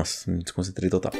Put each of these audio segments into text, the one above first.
Nossa, me desconcentrei total.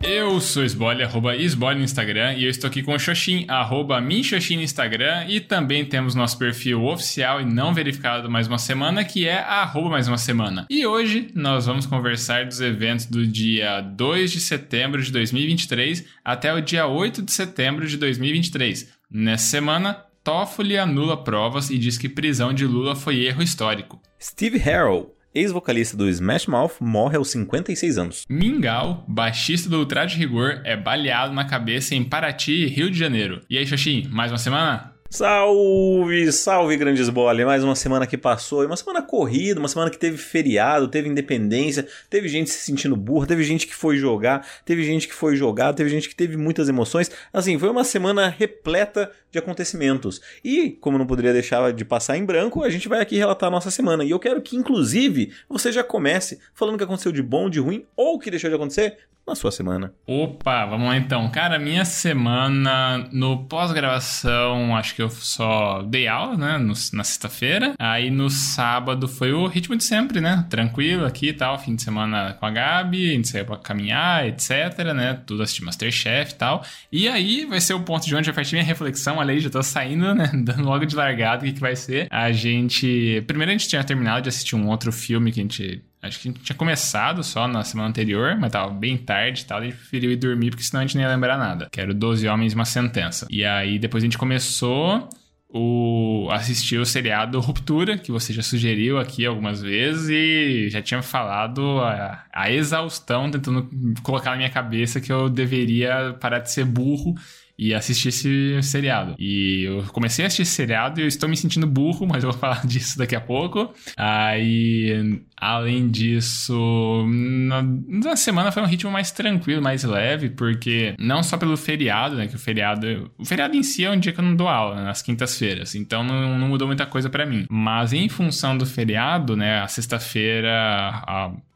Eu sou Esbole, arroba Esbole no Instagram, e eu estou aqui com o Xoxin, arroba Minxoxin no Instagram, e também temos nosso perfil oficial e não verificado mais uma semana, que é arroba mais uma semana. E hoje nós vamos conversar dos eventos do dia 2 de setembro de 2023 até o dia 8 de setembro de 2023. Nessa semana, Toffoli anula provas e diz que prisão de Lula foi erro histórico. Steve Harrell, ex-vocalista do Smash Mouth, morre aos 56 anos. Mingau, baixista do Ultra de Rigor, é baleado na cabeça em Paraty, Rio de Janeiro. E aí, Xoxin, mais uma semana? Salve, salve, grandes bolas! Mais uma semana que passou, uma semana corrida, uma semana que teve feriado, teve independência, teve gente se sentindo burra, teve gente que foi jogar, teve gente que foi jogar, teve gente que teve muitas emoções. Assim, foi uma semana repleta de acontecimentos. E, como não poderia deixar de passar em branco, a gente vai aqui relatar a nossa semana. E eu quero que, inclusive, você já comece falando o que aconteceu de bom, de ruim ou o que deixou de acontecer na sua semana. Opa, vamos lá então. Cara, minha semana no pós-gravação, acho que eu só dei aula, né? No, na sexta-feira. Aí no sábado foi o ritmo de sempre, né? Tranquilo aqui e tal. Fim de semana com a Gabi, a gente saiu pra caminhar, etc, né? Tudo assistir Masterchef e tal. E aí vai ser o ponto de onde vai partir minha reflexão. Aí, já tô saindo, né? Dando logo de largada o que, que vai ser. A gente. Primeiro a gente tinha terminado de assistir um outro filme que a gente Acho que a gente tinha começado só na semana anterior, mas tava bem tarde e tal. Gente preferiu ir dormir porque senão a gente nem ia lembrar nada. Que era 12 Homens e uma Sentença. E aí depois a gente começou o assistir o seriado Ruptura, que você já sugeriu aqui algumas vezes e já tinha falado a, a exaustão, tentando colocar na minha cabeça que eu deveria parar de ser burro e assistir esse seriado. E eu comecei a assistir esse seriado e eu estou me sentindo burro, mas eu vou falar disso daqui a pouco. Aí, além disso, na, na semana foi um ritmo mais tranquilo, mais leve, porque não só pelo feriado, né? Que o feriado. O feriado em si é um dia que eu não dou aula, né, nas quintas-feiras. Então não, não mudou muita coisa para mim. Mas em função do feriado, né? A sexta-feira,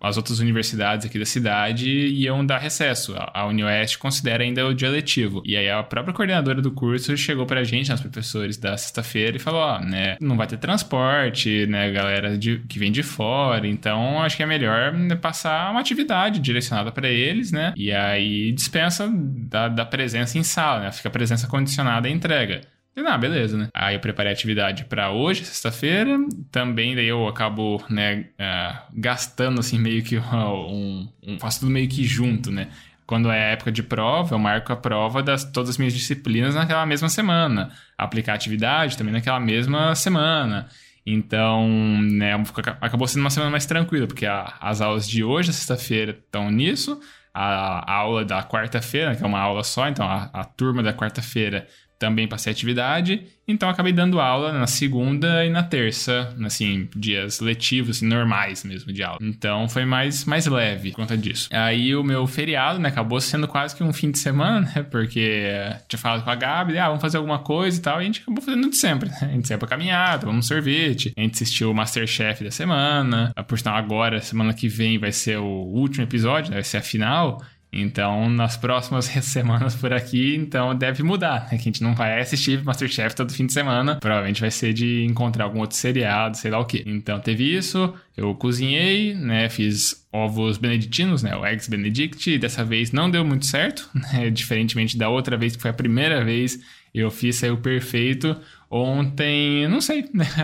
as outras universidades aqui da cidade iam dar recesso. A, a Unioeste considera ainda o dia letivo. E aí a própria coordenadora do curso chegou pra gente, os professores da sexta-feira, e falou: ó, né, não vai ter transporte, né, galera de, que vem de fora, então acho que é melhor né, passar uma atividade direcionada para eles, né, e aí dispensa da, da presença em sala, né, fica a presença condicionada à entrega. E, ah, beleza, né? Aí eu preparei a atividade para hoje, sexta-feira. Também daí eu acabo, né, uh, gastando assim meio que um, um, faço tudo meio que junto, né? Quando é época de prova, eu marco a prova das todas as minhas disciplinas naquela mesma semana. Aplicar atividade também naquela mesma semana. Então, né, acabou sendo uma semana mais tranquila, porque a, as aulas de hoje, sexta-feira, estão nisso. A, a, aula da quarta-feira, que é uma aula só, então a, a turma da quarta-feira também passei atividade, então acabei dando aula na segunda e na terça, assim, dias letivos, assim, normais mesmo de aula. Então foi mais, mais leve por conta disso. Aí o meu feriado, né, acabou sendo quase que um fim de semana, né, porque tinha falado com a Gabi, ah, vamos fazer alguma coisa e tal, e a gente acabou fazendo de sempre, né? A gente saiu pra caminhar, tomamos um sorvete, a gente assistiu o Masterchef da semana, por sinal agora, semana que vem vai ser o último episódio, né, vai ser a final, então, nas próximas semanas por aqui, então deve mudar, né? Que a gente não vai assistir Masterchef todo fim de semana. Provavelmente vai ser de encontrar algum outro seriado, sei lá o que. Então teve isso, eu cozinhei, né? Fiz ovos beneditinos, né? O Eggs Benedict. Dessa vez não deu muito certo, né? Diferentemente da outra vez, que foi a primeira vez eu fiz, saiu perfeito. Ontem, não sei, né?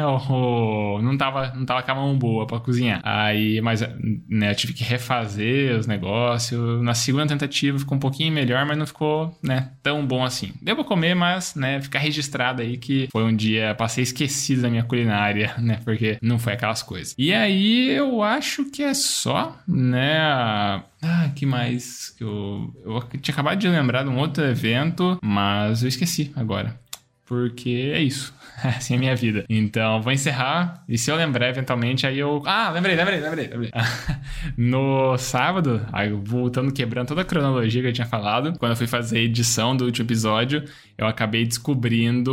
Não tava, não tava com a mão boa pra cozinhar. Aí, mas, né, eu tive que refazer os negócios. Na segunda tentativa ficou um pouquinho melhor, mas não ficou, né, tão bom assim. Deu pra comer, mas, né, ficar registrado aí que foi um dia, passei esquecido da minha culinária, né, porque não foi aquelas coisas. E aí, eu acho que é só, né, ah, que mais? Eu, eu tinha acabado de lembrar de um outro evento, mas eu esqueci agora porque é isso. Assim é minha vida. Então, vou encerrar. E se eu lembrar eventualmente, aí eu. Ah, lembrei, lembrei, lembrei. lembrei. no sábado, aí voltando, quebrando toda a cronologia que eu tinha falado, quando eu fui fazer a edição do último episódio, eu acabei descobrindo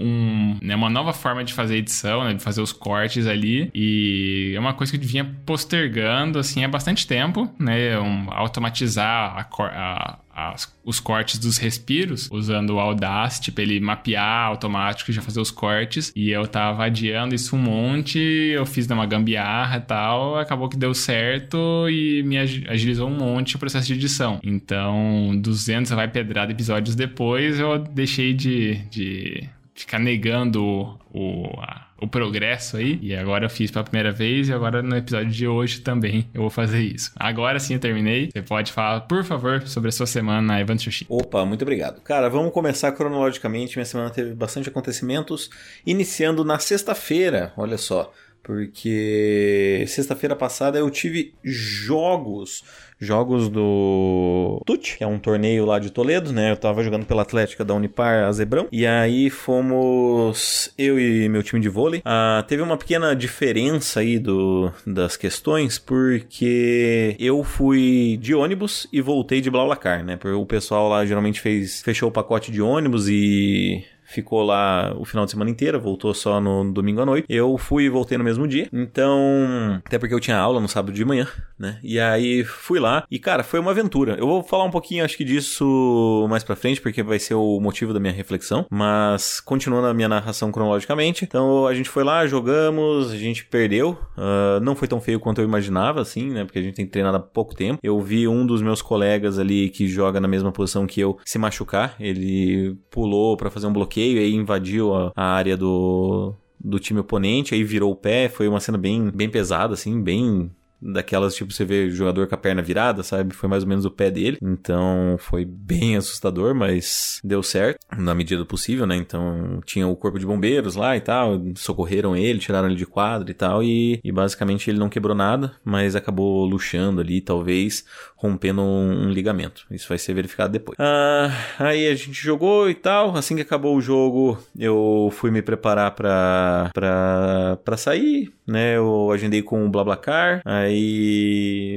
um, né, uma nova forma de fazer edição, né, de fazer os cortes ali. E é uma coisa que eu vinha postergando assim há bastante tempo, né? Um, automatizar a, a, as, os cortes dos respiros, usando o Audacity pra ele mapear automático e já fazer os cortes. E eu tava adiando isso um monte, eu fiz uma gambiarra e tal, acabou que deu certo e me agilizou um monte o processo de edição. Então, 200 vai pedrada episódios depois, eu deixei de, de ficar negando o, a, o progresso aí. E agora eu fiz pela primeira vez e agora no episódio de hoje também eu vou fazer isso. Agora sim eu terminei. Você pode falar, por favor, sobre a sua semana na Evan Sushi. Opa, muito obrigado. Cara, vamos começar cronologicamente. Minha semana teve bastante acontecimentos. Iniciando na sexta-feira, olha só porque sexta-feira passada eu tive jogos, jogos do TUT, que é um torneio lá de Toledo, né? Eu tava jogando pela Atlética da Unipar Azebrão, e aí fomos eu e meu time de vôlei. Ah, teve uma pequena diferença aí do, das questões, porque eu fui de ônibus e voltei de Blablacar, né? Porque o pessoal lá geralmente fez, fechou o pacote de ônibus e ficou lá o final de semana inteiro, voltou só no domingo à noite. Eu fui e voltei no mesmo dia. Então, até porque eu tinha aula no sábado de manhã, né? E aí fui lá e cara, foi uma aventura. Eu vou falar um pouquinho acho que disso mais para frente, porque vai ser o motivo da minha reflexão, mas continuando a minha narração cronologicamente. Então, a gente foi lá, jogamos, a gente perdeu. Uh, não foi tão feio quanto eu imaginava, assim, né? Porque a gente tem treinado há pouco tempo. Eu vi um dos meus colegas ali que joga na mesma posição que eu se machucar. Ele pulou para fazer um bloqueio bloqueio e aí invadiu a, a área do, do time oponente, aí virou o pé, foi uma cena bem, bem pesada, assim, bem daquelas, tipo, você vê o jogador com a perna virada, sabe? Foi mais ou menos o pé dele. Então foi bem assustador, mas deu certo na medida do possível, né? Então tinha o corpo de bombeiros lá e tal, socorreram ele, tiraram ele de quadro e tal, e, e basicamente ele não quebrou nada, mas acabou luxando ali, talvez rompendo um, ligamento. Isso vai ser verificado depois. Ah, aí a gente jogou e tal. Assim que acabou o jogo, eu fui me preparar pra, pra sair, né? Eu agendei com o BlaBlaCar. Aí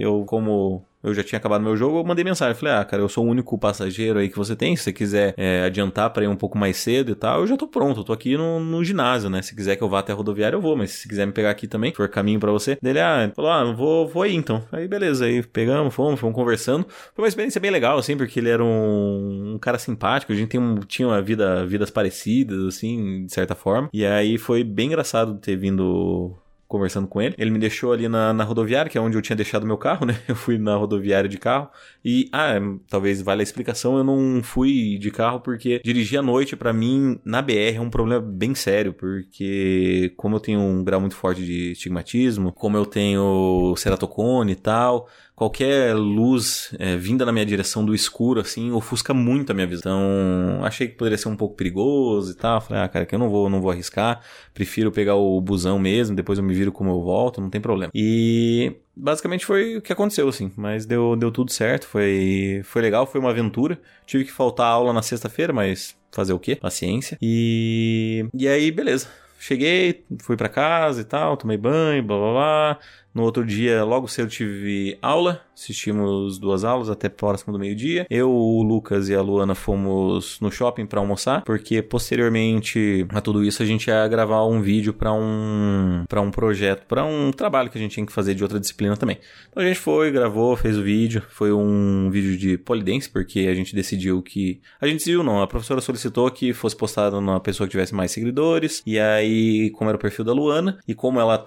eu, como eu já tinha acabado meu jogo, eu mandei mensagem. Falei, ah, cara, eu sou o único passageiro aí que você tem. Se você quiser é, adiantar para ir um pouco mais cedo e tal, eu já tô pronto. Eu tô aqui no, no, ginásio, né? Se quiser que eu vá até a rodoviária, eu vou. Mas se quiser me pegar aqui também, for caminho para você. Dele, ah, falou, ah, vou, vou aí então. Aí beleza, aí pegamos, fomos, fomos conversando. Foi uma experiência bem legal, assim, porque ele era um, um cara simpático. A gente tem um, tinha uma vida, vidas parecidas, assim, de certa forma. E aí foi bem engraçado ter vindo conversando com ele. Ele me deixou ali na, na rodoviária, que é onde eu tinha deixado meu carro, né? Eu fui na rodoviária de carro. E, ah, talvez vale a explicação, eu não fui de carro porque dirigir à noite, para mim, na BR é um problema bem sério, porque como eu tenho um grau muito forte de estigmatismo, como eu tenho ceratocone e tal, qualquer luz é, vinda na minha direção do escuro, assim, ofusca muito a minha visão. Então, achei que poderia ser um pouco perigoso e tal. Falei, ah, cara, que eu não vou, não vou arriscar. Prefiro pegar o busão mesmo, depois eu me viro como eu volto, não tem problema. E basicamente foi o que aconteceu, assim. Mas deu, deu tudo certo, foi, foi legal, foi uma aventura. Tive que faltar aula na sexta-feira, mas fazer o quê? Paciência. E, e aí, beleza. Cheguei, fui para casa e tal, tomei banho, blá blá blá. No outro dia, logo cedo, tive aula. Assistimos duas aulas até próximo do meio-dia. Eu, o Lucas e a Luana fomos no shopping para almoçar, porque posteriormente a tudo isso a gente ia gravar um vídeo para um para um projeto, para um trabalho que a gente tinha que fazer de outra disciplina também. Então a gente foi, gravou, fez o vídeo. Foi um vídeo de polidense, porque a gente decidiu que a gente decidiu não, a professora solicitou que fosse postado numa pessoa que tivesse mais seguidores. E aí, como era o perfil da Luana e como ela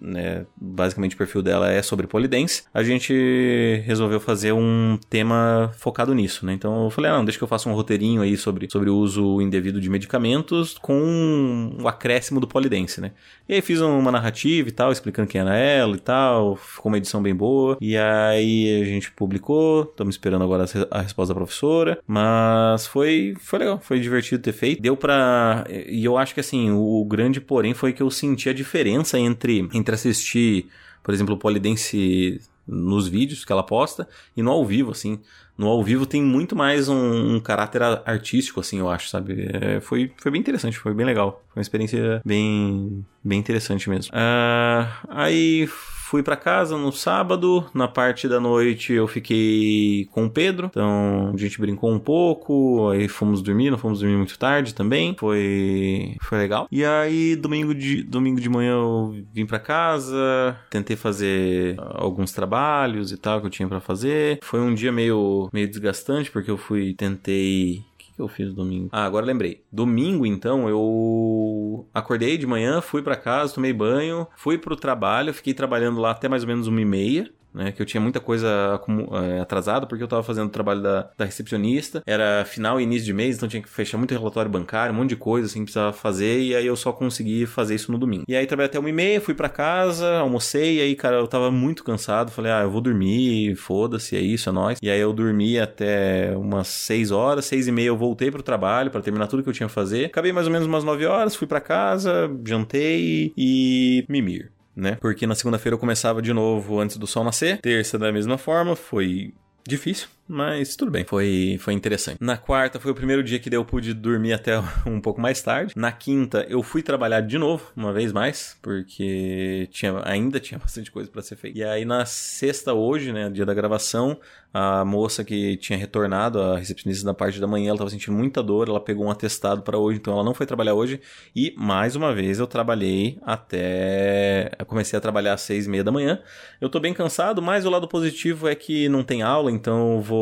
né, basicamente perfil dela é sobre polidense, a gente resolveu fazer um tema focado nisso, né? Então eu falei, ah, não, deixa que eu faça um roteirinho aí sobre, sobre o uso indevido de medicamentos com o acréscimo do polidense, né? E aí fiz uma narrativa e tal, explicando quem era ela e tal, ficou uma edição bem boa, e aí a gente publicou, estamos esperando agora a resposta da professora, mas foi, foi legal, foi divertido ter feito, deu pra... e eu acho que assim, o grande porém foi que eu senti a diferença entre, entre assistir por exemplo, o Polidense nos vídeos que ela posta e no ao vivo, assim. No ao vivo tem muito mais um, um caráter artístico, assim, eu acho, sabe? É, foi, foi bem interessante, foi bem legal. Foi uma experiência bem, bem interessante mesmo. Uh, aí fui para casa no sábado, na parte da noite eu fiquei com o Pedro, então a gente brincou um pouco, aí fomos dormir, não fomos dormir muito tarde também, foi foi legal. E aí domingo de domingo de manhã eu vim para casa, tentei fazer alguns trabalhos e tal que eu tinha para fazer. Foi um dia meio meio desgastante porque eu fui tentei que eu fiz domingo? Ah, agora lembrei. Domingo, então, eu acordei de manhã, fui para casa, tomei banho, fui pro trabalho, fiquei trabalhando lá até mais ou menos uma e meia né? Que eu tinha muita coisa é, atrasada porque eu tava fazendo o trabalho da, da recepcionista. Era final e início de mês, então tinha que fechar muito relatório bancário, um monte de coisa assim que precisava fazer. E aí eu só consegui fazer isso no domingo. E aí trabalhei até uma e meia, fui para casa, almocei. E aí, cara, eu tava muito cansado. Falei, ah, eu vou dormir, foda-se, é isso, é nóis. E aí eu dormi até umas seis horas, seis e meia eu voltei pro trabalho para terminar tudo que eu tinha que fazer. Acabei mais ou menos umas nove horas, fui para casa, jantei e mimir né? Porque na segunda-feira eu começava de novo antes do sol nascer. Terça da mesma forma, foi difícil, mas tudo bem, foi, foi interessante. Na quarta foi o primeiro dia que eu pude dormir até um pouco mais tarde. Na quinta eu fui trabalhar de novo, uma vez mais, porque tinha, ainda tinha bastante coisa para ser feita. E aí na sexta hoje, né, dia da gravação, a moça que tinha retornado, a recepcionista da parte da manhã, ela estava sentindo muita dor, ela pegou um atestado para hoje, então ela não foi trabalhar hoje. E mais uma vez eu trabalhei até. Eu comecei a trabalhar às seis e meia da manhã. Eu tô bem cansado, mas o lado positivo é que não tem aula, então eu vou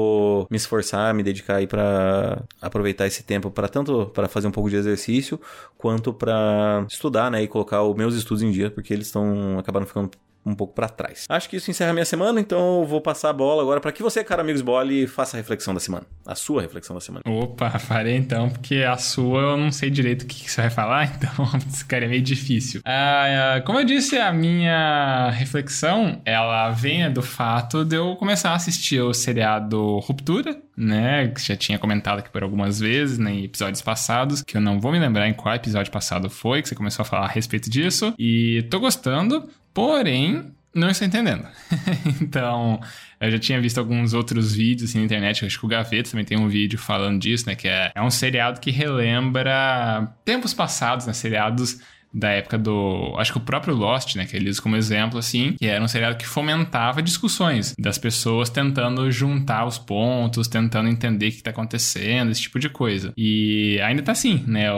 me esforçar, me dedicar aí para aproveitar esse tempo para tanto para fazer um pouco de exercício quanto para estudar, né, e colocar os meus estudos em dia, porque eles estão acabaram ficando um pouco para trás. Acho que isso encerra a minha semana, então eu vou passar a bola agora para que você, cara amigos Bole, faça a reflexão da semana. A sua reflexão da semana. Opa, farei então, porque a sua eu não sei direito o que, você vai falar, então esse cara é meio difícil. Ah, como eu disse, a minha reflexão, ela vem do fato de eu começar a assistir o seriado Ruptura, né, que já tinha comentado aqui por algumas vezes, né, em episódios passados, que eu não vou me lembrar em qual episódio passado foi que você começou a falar a respeito disso, e tô gostando, Porém, não estou entendendo. então, eu já tinha visto alguns outros vídeos assim, na internet, acho que o Gaveta também tem um vídeo falando disso, né? Que é, é um seriado que relembra tempos passados, né? Seriados da época do. Acho que o próprio Lost, né? Que ele usa como exemplo, assim, que era um seriado que fomentava discussões das pessoas tentando juntar os pontos, tentando entender o que está acontecendo, esse tipo de coisa. E ainda tá assim, né?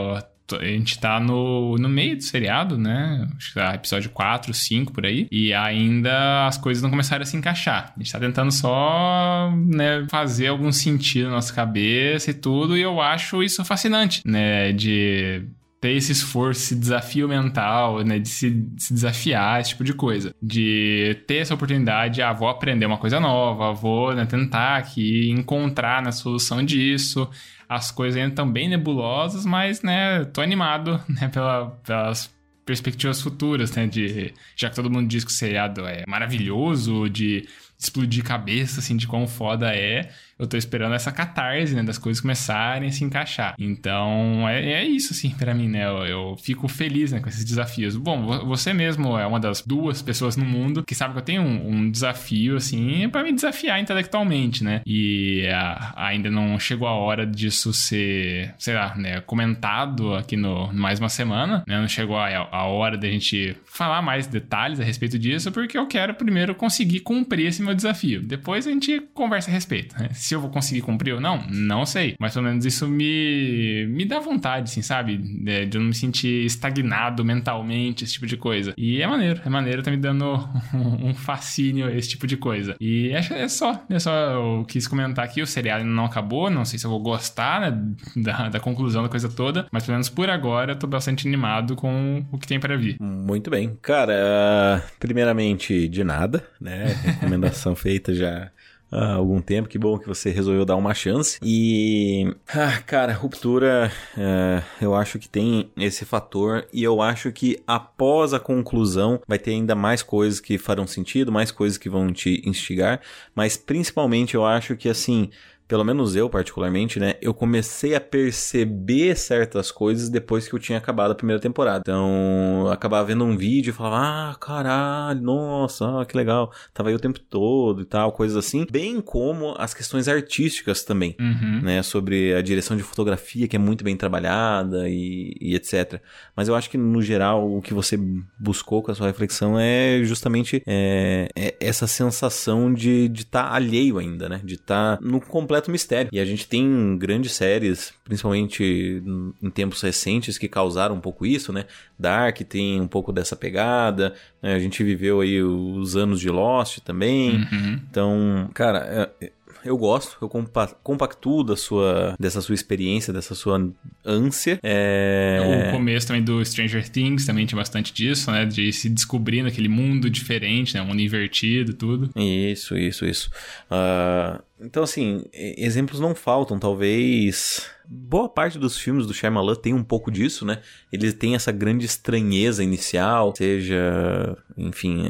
a gente tá no, no meio do seriado, né? Acho que tá episódio 4, 5 por aí. E ainda as coisas não começaram a se encaixar. A gente tá tentando só, né, fazer algum sentido na nossa cabeça e tudo. E eu acho isso fascinante, né? De ter esse esforço, esse desafio mental, né? De se, se, desafiar, esse tipo de coisa. De ter essa oportunidade, ah, vou aprender uma coisa nova, vou né, tentar aqui encontrar na solução disso as coisas ainda estão bem nebulosas, mas, né, tô animado, né, pela, pelas perspectivas futuras, né, de... Já que todo mundo diz que o seriado é maravilhoso, de explodir cabeça, assim, de quão foda é eu tô esperando essa catarse, né, das coisas começarem a se encaixar. Então, é, é isso, assim, para mim, né? Eu, eu, fico feliz, né, com esses desafios. Bom, você mesmo é uma das duas pessoas no mundo que sabe que eu tenho um, um desafio, assim, para me desafiar intelectualmente, né? E a, ainda não chegou a hora disso ser, sei lá, né, comentado aqui no mais uma semana, né? Não chegou a, a hora da gente falar mais detalhes a respeito disso, porque eu quero primeiro conseguir cumprir esse meu desafio. Depois a gente conversa a respeito, né? Se eu vou conseguir cumprir ou não, não sei. Mas pelo menos isso me, me dá vontade, assim, sabe? De, de eu não me sentir estagnado mentalmente, esse tipo de coisa. E é maneiro, é maneiro, tá me dando um fascínio esse tipo de coisa. E é, é só, é só eu quis comentar aqui, o seriado não acabou, não sei se eu vou gostar né, da, da conclusão da coisa toda, mas pelo menos por agora eu tô bastante animado com o que tem para vir. Muito bem. Cara, primeiramente de nada, né? Recomendação feita já há algum tempo. Que bom que você resolveu dar uma chance. E, ah, cara, ruptura, é, eu acho que tem esse fator. E eu acho que após a conclusão vai ter ainda mais coisas que farão sentido, mais coisas que vão te instigar. Mas principalmente eu acho que assim pelo menos eu particularmente, né, eu comecei a perceber certas coisas depois que eu tinha acabado a primeira temporada. Então, eu acabava vendo um vídeo e falava, ah, caralho, nossa, ah, que legal. Tava aí o tempo todo e tal, coisas assim. Bem como as questões artísticas também, Uhum. né, sobre a direção de fotografia, que é muito bem trabalhada e, e etc. Mas eu acho que, no geral, o que você buscou com a sua reflexão é justamente é, é essa sensação de estar tá alheio ainda, né? De estar tá no completo mistério. E a gente tem grandes séries, principalmente em tempos recentes, que causaram um pouco isso, né? Dark tem um pouco dessa pegada, né? A gente viveu aí os anos de Lost também. Uhum. Então, cara, é, eu gosto, eu compa compactuo da sua, dessa sua experiência, dessa sua ânsia. É... O começo também do Stranger Things também tinha bastante disso, né? De se descobrir naquele mundo diferente, né? Um mundo invertido, tudo. Isso, isso, isso. Uh, então, assim, exemplos não faltam, talvez boa parte dos filmes do Shyamalan tem um pouco disso, né? Ele tem essa grande estranheza inicial, seja, enfim,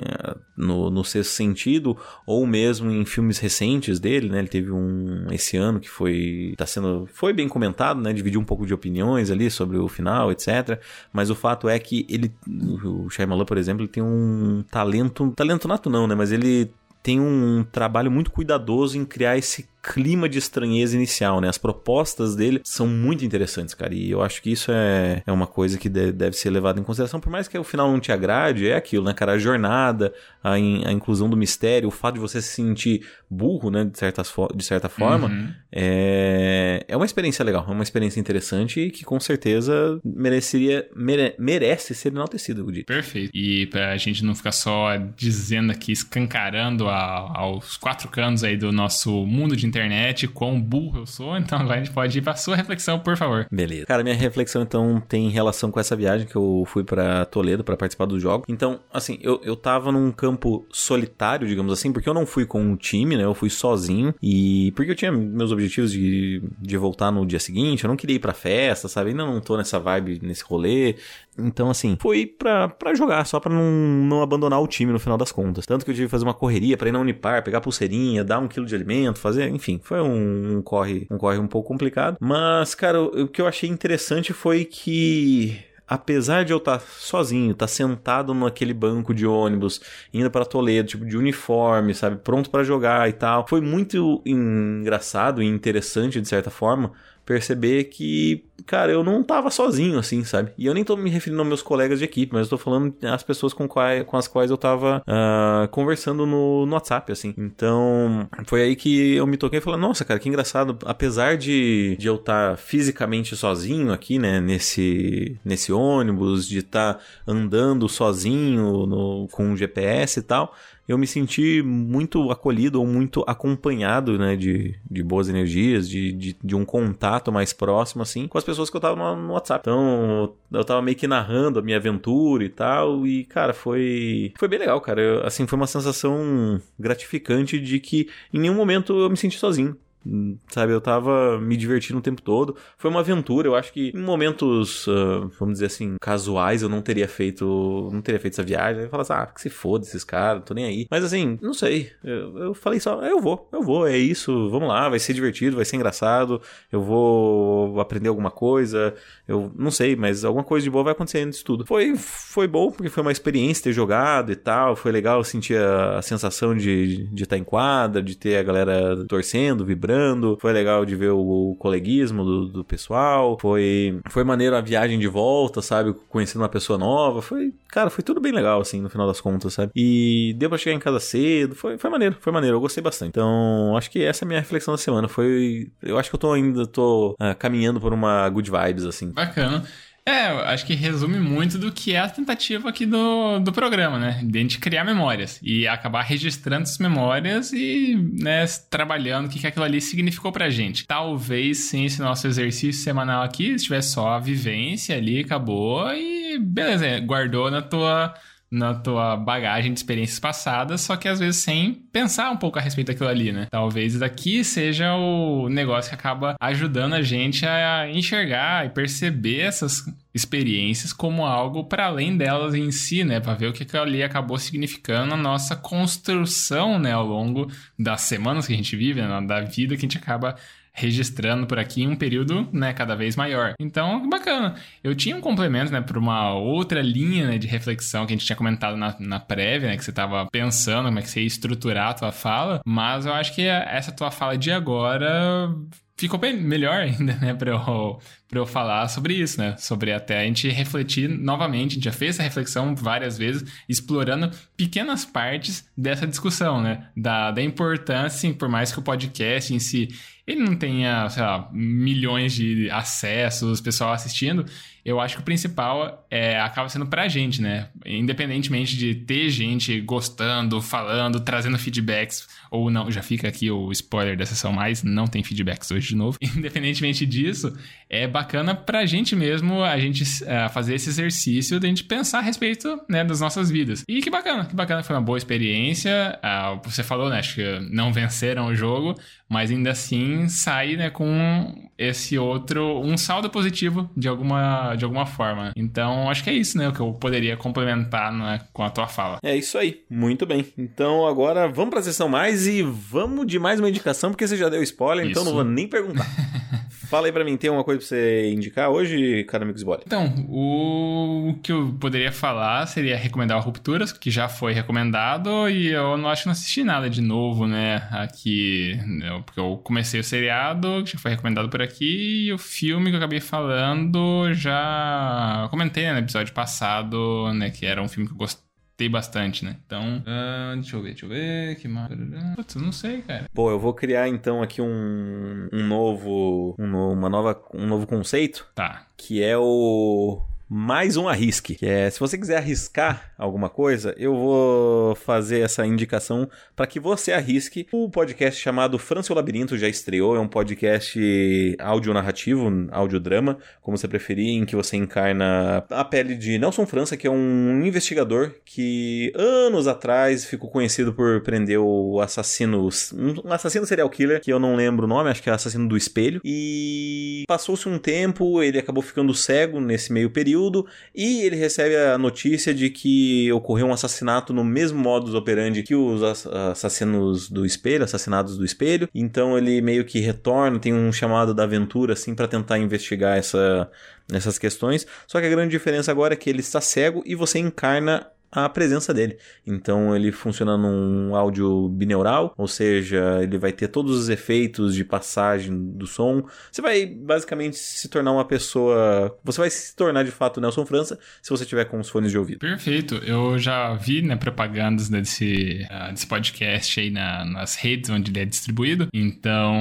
no, no sexto sentido, ou mesmo em filmes recentes dele, né? Ele teve um esse ano que foi tá sendo foi bem comentado, né? Dividiu um pouco de opiniões ali sobre o final, etc. Mas o fato é que ele o Shyamalan, por exemplo, ele tem um talento, talento nato não, né? Mas ele tem um trabalho muito cuidadoso em criar esse clima de estranheza inicial, né? As propostas dele são muito interessantes, cara. E eu acho que isso é, é uma coisa que deve ser levada em consideração. Por mais que o final não te agrade, é aquilo, né, cara? A jornada, a, in, a inclusão do mistério, o fato de você se sentir burro, né? De, certas, de certa forma, Uhum. é, é uma experiência legal, é uma experiência interessante e que com certeza mereceria, mere, merece ser enaltecido, Gudi. Perfeito. E pra gente não ficar só dizendo aqui, escancarando a, aos quatro cantos aí do nosso mundo de internet quão burro eu sou, então agora a gente pode ir pra sua reflexão, por favor. Beleza. Cara, minha reflexão então tem relação com essa viagem que eu fui para Toledo para participar do jogo. Então, assim, eu, eu tava num campo solitário, digamos assim, porque eu não fui com um time, né? Eu fui sozinho e porque eu tinha meus objetivos de, de voltar no dia seguinte, eu não queria ir pra festa, sabe? Ainda não tô nessa vibe, nesse rolê. Então, assim, foi pra, jogar, só pra não, não abandonar o time no final das contas. Tanto que eu tive que fazer uma correria pra ir na Unipar, pegar pulseirinha, dar um quilo de alimento, fazer, enfim, foi um, um corre, um corre um pouco complicado. Mas, cara, o, o que eu achei interessante foi que apesar de eu estar sozinho, estar sentado naquele banco de ônibus, indo para Toledo, tipo de uniforme, sabe, pronto para jogar e tal, foi muito engraçado e interessante de certa forma perceber que, cara, eu não tava sozinho, assim, sabe? E eu nem tô me referindo aos meus colegas de equipe, mas eu tô falando as pessoas com, quais, com as quais eu tava uh, conversando no, no, WhatsApp, assim. Então, foi aí que eu me toquei e falei, nossa, cara, que engraçado. Apesar de, de eu estar tá fisicamente sozinho aqui, né, nesse, nesse ônibus, de estar tá andando sozinho no, com um GPS e tal, eu me senti muito acolhido ou muito acompanhado, né, de, de boas energias, de, de, de, um contato mais próximo, assim, com as pessoas que eu tava no, no, WhatsApp. Então, eu tava meio que narrando a minha aventura e tal, e, cara, foi, foi bem legal, cara. Eu, assim, foi uma sensação gratificante de que em nenhum momento eu me senti sozinho sabe? Eu tava me divertindo o tempo todo. Foi uma aventura. Eu acho que em momentos, uh, vamos dizer assim, casuais, eu não teria feito, não teria feito essa viagem. Eu falava assim, ah, que se foda esses caras, tô nem aí. Mas assim, não sei. Eu, eu falei só, eu vou, eu vou, é isso, vamos lá, vai ser divertido, vai ser engraçado. Eu vou aprender alguma coisa. Eu não sei, mas alguma coisa de boa vai acontecer nisso tudo. Foi, foi bom, porque foi uma experiência ter jogado e tal. Foi legal sentir a, a sensação de, de estar em quadra, de ter a galera torcendo, vibrando. Foi legal de ver o, o coleguismo do, do, pessoal. Foi, foi maneiro a viagem de volta, sabe? Conhecendo uma pessoa nova. Foi, cara, foi tudo bem legal, assim, no final das contas, sabe? E deu pra chegar em casa cedo. Foi, foi maneiro, foi maneiro. Eu gostei bastante. Então, acho que essa é a minha reflexão da semana. Foi. Eu acho que eu tô ainda tô uh, caminhando por uma good vibes, assim. Bacana. É, acho que resume muito do que é a tentativa aqui do, do programa, né? De a gente criar memórias e acabar registrando essas memórias e, né, trabalhando o que, que aquilo ali significou pra gente. Talvez sem esse nosso exercício semanal aqui, se tivesse só a vivência ali, acabou e beleza, guardou na tua na tua bagagem de experiências passadas, só que às vezes sem pensar um pouco a respeito daquilo ali, né? Talvez daqui seja o negócio que acaba ajudando a gente a enxergar e perceber essas experiências como algo para além delas em si, né? Para ver o que aquilo ali acabou significando na nossa construção, né? Ao longo das semanas que a gente vive, né? da vida que a gente acaba registrando por aqui em um período, né, cada vez maior. Então, bacana. Eu tinha um complemento, né, para uma outra linha né, de reflexão que a gente tinha comentado na, na prévia, né, que você estava pensando como é que você ia estruturar a tua fala, mas eu acho que essa tua fala de agora ficou bem melhor ainda, né, para eu, eu falar sobre isso, né? Sobre até a gente refletir novamente. A gente já fez essa reflexão várias vezes, explorando pequenas partes dessa discussão, né? Da, da importância, por mais que o podcast em si ele não tenha, sei lá, milhões de acessos, pessoal assistindo, eu acho que o principal é, acaba sendo pra gente, né? Independentemente de ter gente gostando, falando, trazendo feedbacks ou não, já fica aqui o spoiler da sessão mais, não tem feedbacks hoje de novo. Independentemente disso, é bacana pra gente mesmo a gente uh, fazer esse exercício de a gente pensar a respeito né, das nossas vidas. E que bacana, que bacana, foi uma boa experiência. Uh, você falou, né? Acho que não venceram o jogo, mas ainda assim sai né, com esse outro, um saldo positivo de alguma, de alguma forma. Então, acho que é isso, né? O que eu poderia complementar né, com a tua fala. É isso aí, muito bem. Então, agora vamos para a sessão mais e vamos de mais uma indicação, porque você já deu spoiler, isso. então não vou nem perguntar. Fala aí pra mim, tem alguma coisa pra você indicar hoje, cara amigo Sbole? Então, o que eu poderia falar seria recomendar o Rupturas, que já foi recomendado, e eu não acho que não assisti nada de novo, né, aqui, né, porque eu comecei o seriado, que já foi recomendado por aqui, e o filme que eu acabei falando já comentei né, no episódio passado, né, que era um filme que eu gostei gostei bastante, né? Então, uh, deixa eu ver, deixa eu ver, que mais... Putz, não sei, cara. Pô, eu vou criar então aqui um, um novo, um, uma nova, um novo conceito. Tá. Que é o mais um arrisque. Que é, se você quiser arriscar alguma coisa, eu vou fazer essa indicação para que você arrisque. O podcast chamado França o Labirinto já estreou, é um podcast áudio-narrativo, áudio-drama, como você preferir, em que você encarna a pele de Nelson França, que é um investigador que anos atrás ficou conhecido por prender o assassino, um assassino serial killer, que eu não lembro o nome, acho que é assassino do espelho, e passou-se um tempo, ele acabou ficando cego nesse meio período período e ele recebe a notícia de que ocorreu um assassinato no mesmo modus operandi que os assassinos do espelho, assassinados do espelho. Então ele meio que retorna, tem um chamado da aventura assim para tentar investigar essa, essas questões. Só que a grande diferença agora é que ele está cego e você encarna a presença dele. Então ele funciona num áudio bineural, ou seja, ele vai ter todos os efeitos de passagem do som. Você vai basicamente se tornar uma pessoa. Você vai se tornar de fato Nelson França se você tiver com os fones de ouvido. Perfeito. Eu já vi né, propagandas desse, uh, desse podcast aí na, nas redes onde ele é distribuído. Então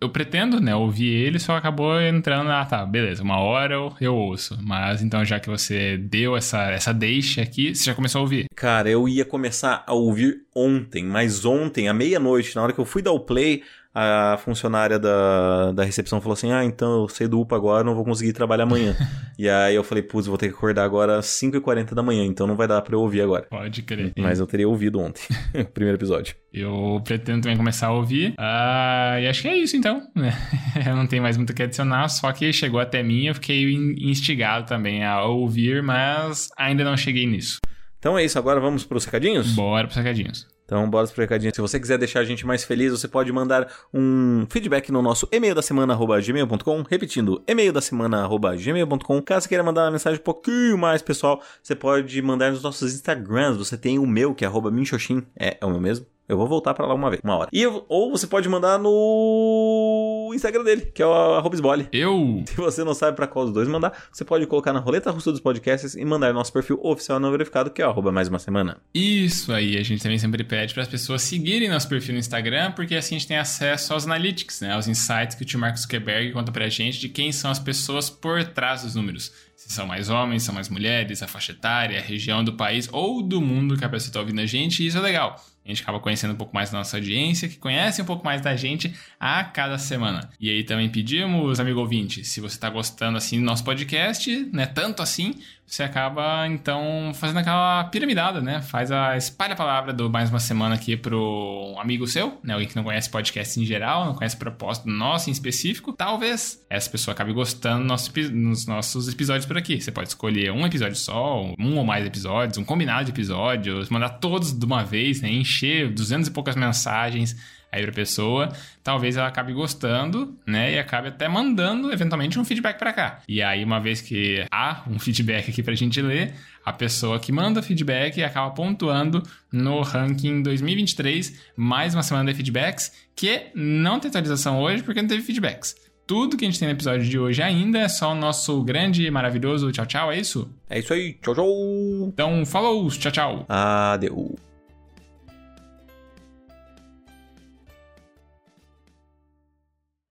eu pretendo, né, ouvir ele, só acabou entrando, ah, tá, beleza, uma hora eu, eu ouço. Mas então, já que você deu essa, essa deixa aqui, você já começou a ouvir? Cara, eu ia começar a ouvir ontem, mas ontem, à meia-noite, na hora que eu fui dar o play, a funcionária da, da recepção falou assim: Ah, então eu sei do UPA agora, não vou conseguir trabalhar amanhã. e aí eu falei: Putz, vou ter que acordar agora às 5h40 da manhã, então não vai dar pra eu ouvir agora. Pode crer. Mas eu teria ouvido ontem, o primeiro episódio. Eu pretendo também começar a ouvir. Ah, e acho que é isso então. eu não tenho mais muito o que adicionar, só que chegou até mim, eu fiquei instigado também a ouvir, mas ainda não cheguei nisso. Então é isso, agora vamos para os recadinhos? Bora para os recadinhos. Então, bora pro recadinho. Se você quiser deixar a gente mais feliz, você pode mandar um feedback no nosso e-mail da semana, gmail.com. Repetindo, e-mail da semana, gmail.com. Caso você queira mandar uma mensagem um pouquinho mais pessoal, você pode mandar nos nossos Instagrams. Você tem o meu, que é arroba minxoxin. É, é o meu mesmo? Eu vou voltar para lá uma vez, uma hora. E, ou você pode mandar no Instagram dele, que é o arroba Eu? Se você não sabe para qual dos dois mandar, você pode colocar na roleta russa dos podcasts e mandar nosso perfil oficial não verificado, que é o arroba mais uma semana. Isso aí, a gente também sempre pede para as pessoas seguirem nosso perfil no Instagram, porque assim a gente tem acesso aos analytics, né? Aos insights que o tio Marcos Zuckerberg conta pra gente de quem são as pessoas por trás dos números. Se são mais homens, são mais mulheres, a faixa etária, a região do país ou do mundo que a pessoa está ouvindo a gente, e isso é legal A gente acaba conhecendo um pouco mais da nossa audiência, que conhece um pouco mais da gente a cada semana. E aí também pedimos, amigo ouvinte, se você está gostando assim do nosso podcast, né, tanto assim, você acaba então fazendo aquela piramidada, né? Faz a espalha a palavra do mais uma semana aqui pro amigo seu, né? Alguém que não conhece podcast em geral, não conhece propósito nosso em específico. Talvez essa pessoa acabe gostando nosso, nos nossos episódios por aqui. Você pode escolher um episódio só, um ou mais episódios, um combinado de episódios, mandar todos de uma vez, né? Encher duzentas e poucas mensagens aí pra pessoa, talvez ela acabe gostando, né? E acabe até mandando eventualmente um feedback para cá. E aí, uma vez que há um feedback aqui pra gente ler, a pessoa que manda feedback acaba pontuando no ranking 2023, mais uma semana de feedbacks, que não tem atualização hoje porque não teve feedbacks. Tudo que a gente tem no episódio de hoje ainda é só o nosso grande e maravilhoso tchau tchau, é isso? É isso aí, tchau tchau. Então, falou, tchau tchau. Adeus.